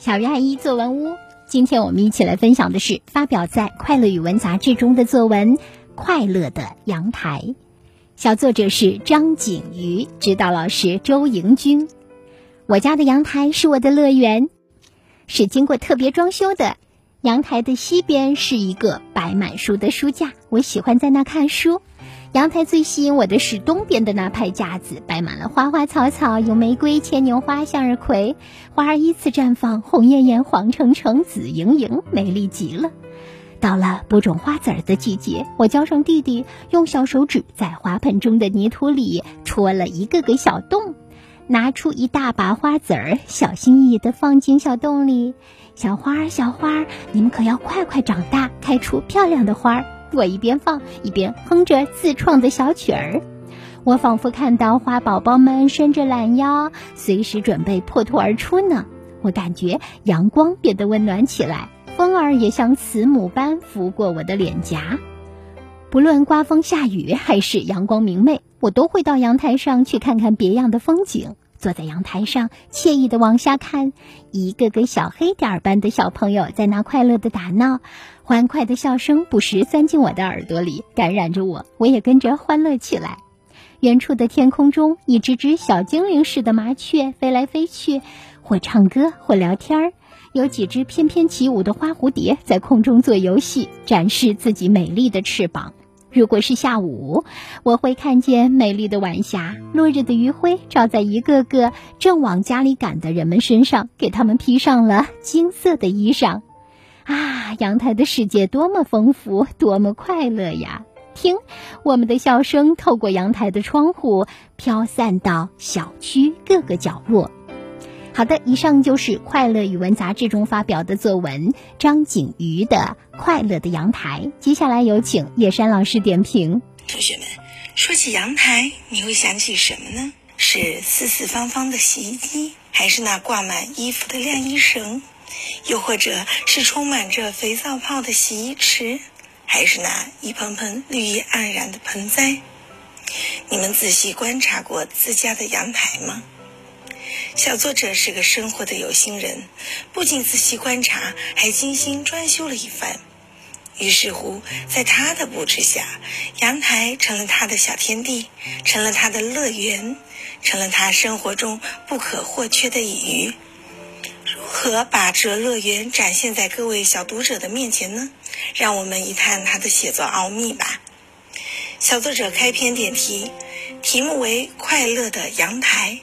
小鱼阿姨作文屋，今天我们一起来分享的是发表在《快乐语文》杂志中的作文《快乐的阳台》，小作者是张景瑜，指导老师周迎军。我家的阳台是我的乐园，是经过特别装修的。阳台的西边是一个摆满书的书架，我喜欢在那看书。阳台最吸引我的是东边的那排架子，摆满了花花草草，有玫瑰、牵牛花、向日葵，花儿依次绽放，红艳艳、黄澄澄、紫莹莹，美丽极了。到了播种花籽儿的季节，我教上弟弟用小手指在花盆中的泥土里戳了一个个小洞，拿出一大把花籽儿，小心翼翼地放进小洞里。小花儿，小花儿，你们可要快快长大，开出漂亮的花儿。我一边放一边哼着自创的小曲儿，我仿佛看到花宝宝们伸着懒腰，随时准备破土而出呢。我感觉阳光变得温暖起来，风儿也像慈母般拂过我的脸颊。不论刮风下雨还是阳光明媚，我都会到阳台上去看看别样的风景。坐在阳台上，惬意的往下看，一个个小黑点儿般的小朋友在那快乐的打闹，欢快的笑声不时钻进我的耳朵里，感染着我，我也跟着欢乐起来。远处的天空中，一只只小精灵似的麻雀飞来飞去，或唱歌，或聊天儿；有几只翩翩起舞的花蝴蝶在空中做游戏，展示自己美丽的翅膀。如果是下午，我会看见美丽的晚霞，落日的余晖照在一个个正往家里赶的人们身上，给他们披上了金色的衣裳。啊，阳台的世界多么丰富，多么快乐呀！听，我们的笑声透过阳台的窗户飘散到小区各个角落。好的，以上就是《快乐语文》杂志中发表的作文张景瑜的《快乐的阳台》。接下来有请叶山老师点评。同学们，说起阳台，你会想起什么呢？是四四方方的洗衣机，还是那挂满衣服的晾衣绳？又或者是充满着肥皂泡的洗衣池，还是那一盆盆绿意盎然的盆栽？你们仔细观察过自家的阳台吗？小作者是个生活的有心人，不仅仔细观察，还精心装修了一番。于是乎，在他的布置下，阳台成了他的小天地，成了他的乐园，成了他生活中不可或缺的一隅。如何把这乐园展现在各位小读者的面前呢？让我们一探他的写作奥秘吧。小作者开篇点题，题目为“快乐的阳台”。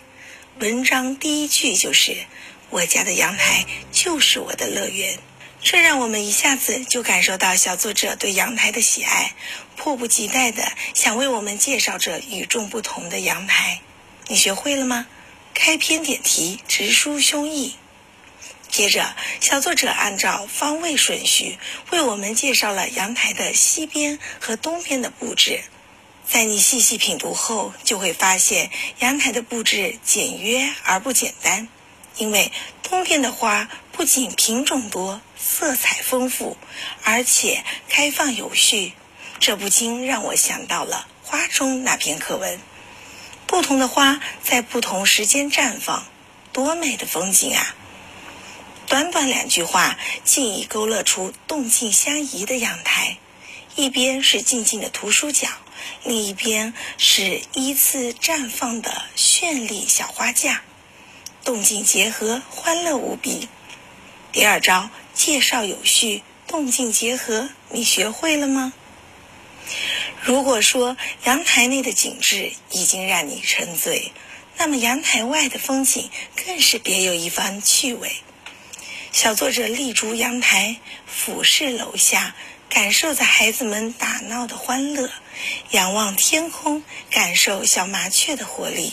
文章第一句就是“我家的阳台就是我的乐园”，这让我们一下子就感受到小作者对阳台的喜爱，迫不及待的想为我们介绍这与众不同的阳台。你学会了吗？开篇点题，直抒胸臆。接着，小作者按照方位顺序为我们介绍了阳台的西边和东边的布置。在你细细品读后，就会发现阳台的布置简约而不简单。因为冬天的花不仅品种多、色彩丰富，而且开放有序，这不禁让我想到了《花中》那篇课文。不同的花在不同时间绽放，多美的风景啊！短短两句话，竟已勾勒出动静相宜的阳台。一边是静静的图书角。另一边是依次绽放的绚丽小花架，动静结合，欢乐无比。第二招介绍有序，动静结合，你学会了吗？如果说阳台内的景致已经让你沉醉，那么阳台外的风景更是别有一番趣味。小作者立足阳台，俯视楼下。感受着孩子们打闹的欢乐，仰望天空，感受小麻雀的活力；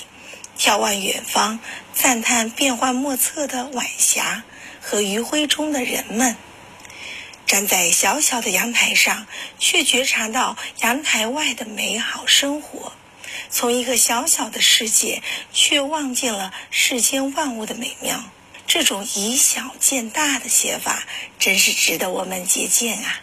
眺望远方，赞叹变幻莫测的晚霞和余晖中的人们。站在小小的阳台上，却觉察到阳台外的美好生活；从一个小小的世界，却望见了世间万物的美妙。这种以小见大的写法，真是值得我们借鉴啊！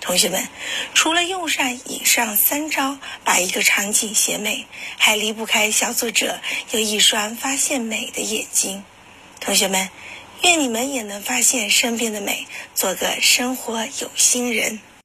同学们，除了用上以上三招把一个场景写美，还离不开小作者有一双发现美的眼睛。同学们，愿你们也能发现身边的美，做个生活有心人。